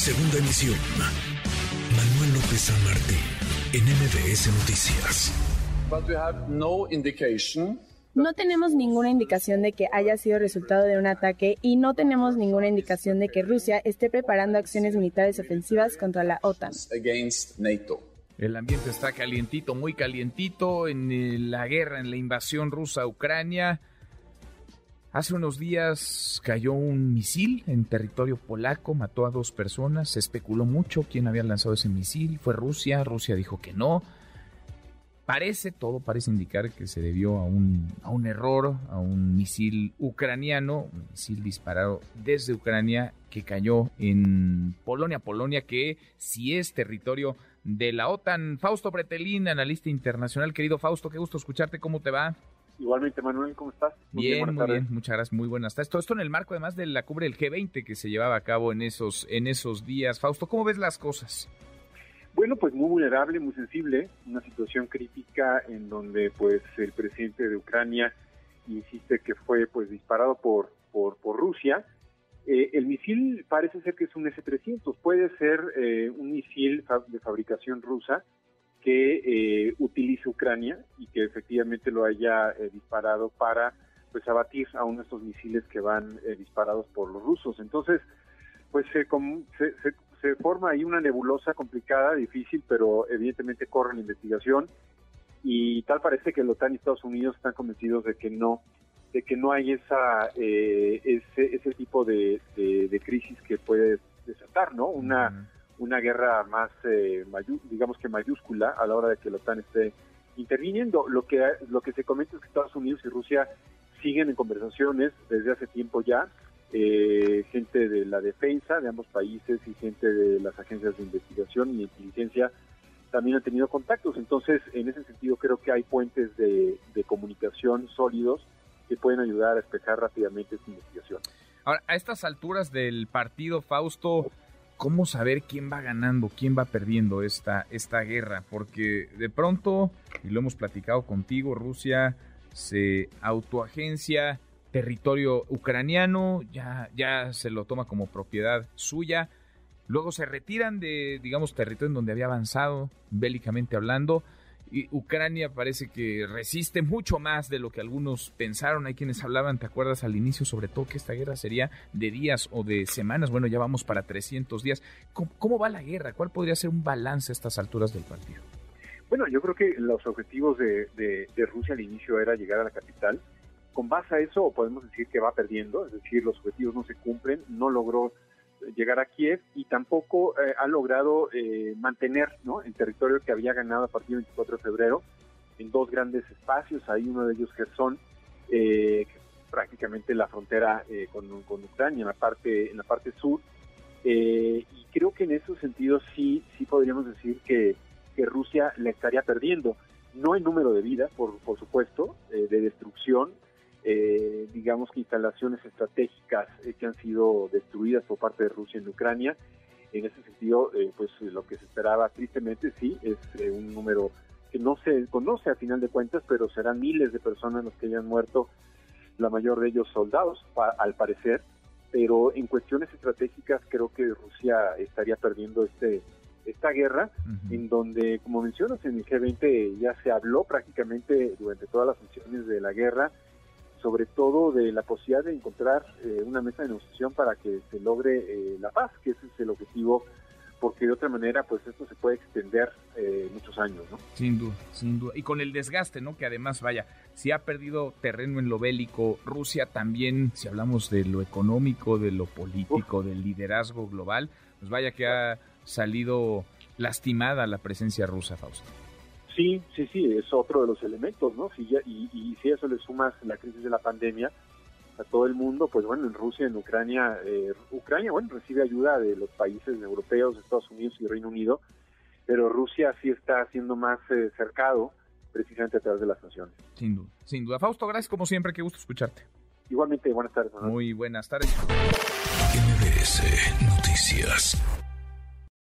Segunda emisión. Manuel López San Martín, en MBS Noticias. no tenemos ninguna indicación de que haya sido resultado de un ataque y no tenemos ninguna indicación de que Rusia esté preparando acciones militares ofensivas contra la OTAN. El ambiente está calientito, muy calientito en eh, la guerra, en la invasión rusa a Ucrania. Hace unos días cayó un misil en territorio polaco, mató a dos personas, se especuló mucho quién había lanzado ese misil, fue Rusia, Rusia dijo que no. Parece, todo parece indicar que se debió a un, a un error, a un misil ucraniano, un misil disparado desde Ucrania que cayó en Polonia, Polonia que si es territorio de la OTAN. Fausto Bretelín, analista internacional. Querido Fausto, qué gusto escucharte. ¿Cómo te va? Igualmente, Manuel, ¿cómo estás? Muy bien, muy bien, muchas gracias, muy buenas tardes. Todo esto en el marco además de la cubre del G20 que se llevaba a cabo en esos, en esos días. Fausto, ¿cómo ves las cosas? Bueno, pues muy vulnerable, muy sensible, una situación crítica en donde pues el presidente de Ucrania insiste que fue pues disparado por, por, por Rusia, eh, el misil parece ser que es un S-300, puede ser eh, un misil de fabricación rusa que eh, utilice Ucrania y que efectivamente lo haya disparado para pues abatir a uno de estos misiles que van disparados por los rusos. Entonces, pues se, se, se, forma ahí una nebulosa complicada, difícil, pero evidentemente corre la investigación y tal parece que la OTAN y Estados Unidos están convencidos de que no de que no hay esa eh, ese, ese tipo de, de, crisis que puede desatar, ¿no? Una, una guerra más, eh, digamos que mayúscula a la hora de que la OTAN esté interviniendo. Lo que, lo que se comenta es que Estados Unidos y Rusia siguen en conversaciones desde hace tiempo ya. Eh, gente de la defensa de ambos países y gente de las agencias de investigación y inteligencia también han tenido contactos. Entonces, en ese sentido, creo que hay puentes de, comunicación sólidos que pueden ayudar a despejar rápidamente esta investigación. Ahora, a estas alturas del partido, Fausto, ¿cómo saber quién va ganando, quién va perdiendo esta, esta guerra? Porque de pronto, y lo hemos platicado contigo, Rusia se autoagencia territorio ucraniano, ya, ya se lo toma como propiedad suya, luego se retiran de, digamos, territorio en donde había avanzado bélicamente hablando, y Ucrania parece que resiste mucho más de lo que algunos pensaron. Hay quienes hablaban, ¿te acuerdas al inicio? Sobre todo que esta guerra sería de días o de semanas. Bueno, ya vamos para 300 días. ¿Cómo, va la guerra? ¿Cuál podría ser un balance a estas alturas del partido? Bueno, yo creo que los objetivos de, de Rusia al inicio era llegar a la capital. Con base a eso podemos decir que va perdiendo, es decir, los objetivos no se cumplen, no logró llegar a Kiev y tampoco eh, ha logrado eh, mantener ¿no? el territorio que había ganado a partir del 24 de febrero en dos grandes espacios, hay uno de ellos Gerson, eh, que es prácticamente la frontera con, Ucrania, en la parte, en la parte sur, y creo que en esos sentidos sí, sí podríamos decir que, que Rusia le estaría perdiendo, no en número de vidas, por, por supuesto, de destrucción, eh, digamos que instalaciones estratégicas eh, que han sido destruidas por parte de Rusia en Ucrania. En ese sentido, eh, pues lo que se esperaba tristemente sí es un número que no se conoce a final de cuentas, pero serán miles de personas los que hayan muerto, la mayor de ellos soldados, al parecer, pero en cuestiones estratégicas creo que Rusia estaría perdiendo este esta guerra, en donde, como mencionas, en el G20 ya se habló prácticamente durante todas las funciones de la guerra, sobre todo de la posibilidad de encontrar eh, una mesa de negociación para que se logre eh, la paz, que ese es el objetivo, porque de otra manera, pues esto se puede extender eh, muchos años, ¿no? Sin duda, sin duda. Y con el desgaste, ¿no? Que además, vaya, si ha perdido terreno en lo bélico, Rusia también, si hablamos de lo económico, de lo político, del liderazgo global, pues vaya que ha salido lastimada la presencia rusa, Fausto. Sí, sí, sí, es otro de los elementos, ¿no? Si y, y, si a eso le sumas la crisis de la pandemia a todo el mundo, pues bueno, en Rusia, en Ucrania, eh, Ucrania, bueno, recibe ayuda de los países europeos, Estados Unidos y Reino Unido, pero Rusia sí está siendo más eh, cercado precisamente a través de las sanciones. Sin duda, sin duda. Fausto, gracias como siempre, qué gusto escucharte. Igualmente, buenas tardes. Muy buenas tardes. MBS Noticias.